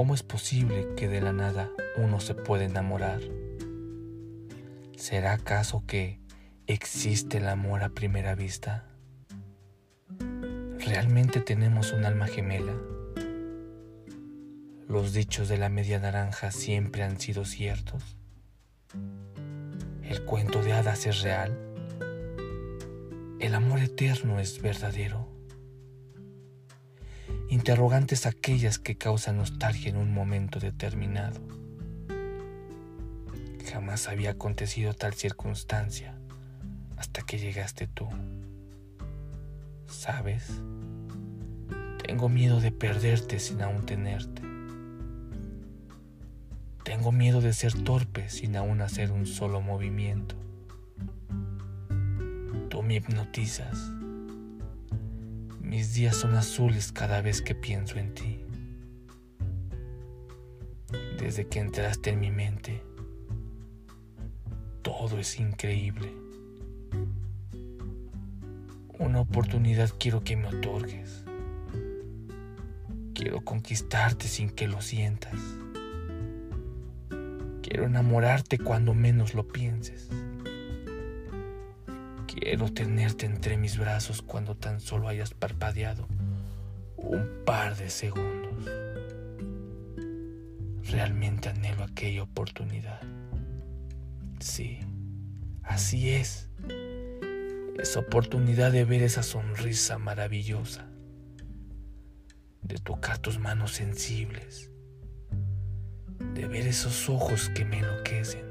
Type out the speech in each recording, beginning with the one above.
¿Cómo es posible que de la nada uno se pueda enamorar? ¿Será acaso que existe el amor a primera vista? ¿Realmente tenemos un alma gemela? ¿Los dichos de la media naranja siempre han sido ciertos? ¿El cuento de hadas es real? ¿El amor eterno es verdadero? Interrogantes aquellas que causan nostalgia en un momento determinado. Jamás había acontecido tal circunstancia hasta que llegaste tú. ¿Sabes? Tengo miedo de perderte sin aún tenerte. Tengo miedo de ser torpe sin aún hacer un solo movimiento. Tú me hipnotizas mis días son azules cada vez que pienso en ti. Desde que entraste en mi mente, todo es increíble. Una oportunidad quiero que me otorgues. Quiero conquistarte sin que lo sientas. Quiero enamorarte cuando menos lo pienses. Quiero tenerte entre mis brazos cuando tan solo hayas parpadeado un par de segundos. Realmente anhelo aquella oportunidad. Sí, así es. Esa oportunidad de ver esa sonrisa maravillosa, de tocar tus manos sensibles, de ver esos ojos que me enloquecen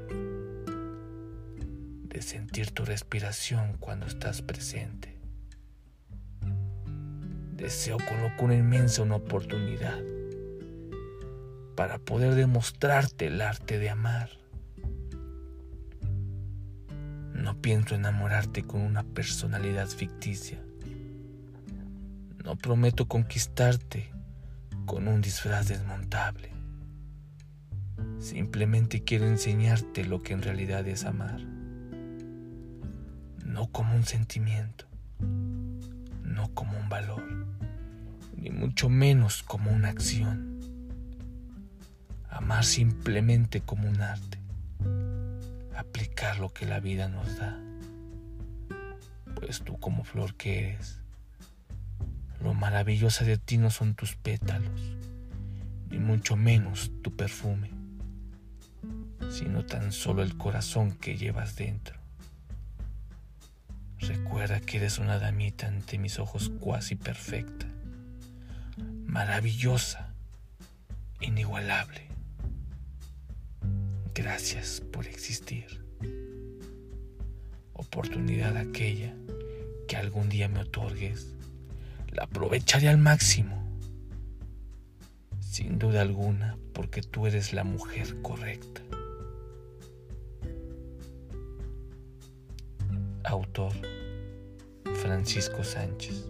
sentir tu respiración cuando estás presente. Deseo con locura inmensa una oportunidad para poder demostrarte el arte de amar. No pienso enamorarte con una personalidad ficticia. No prometo conquistarte con un disfraz desmontable. Simplemente quiero enseñarte lo que en realidad es amar no como un sentimiento, no como un valor, ni mucho menos como una acción. Amar simplemente como un arte, aplicar lo que la vida nos da, pues tú como flor que eres, lo maravillosa de ti no son tus pétalos, ni mucho menos tu perfume, sino tan solo el corazón que llevas dentro. Recuerda que eres una damita ante mis ojos cuasi perfecta, maravillosa, inigualable. Gracias por existir. Oportunidad aquella que algún día me otorgues, la aprovecharé al máximo. Sin duda alguna, porque tú eres la mujer correcta. Autor Francisco Sánchez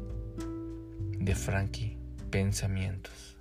de Frankie Pensamientos.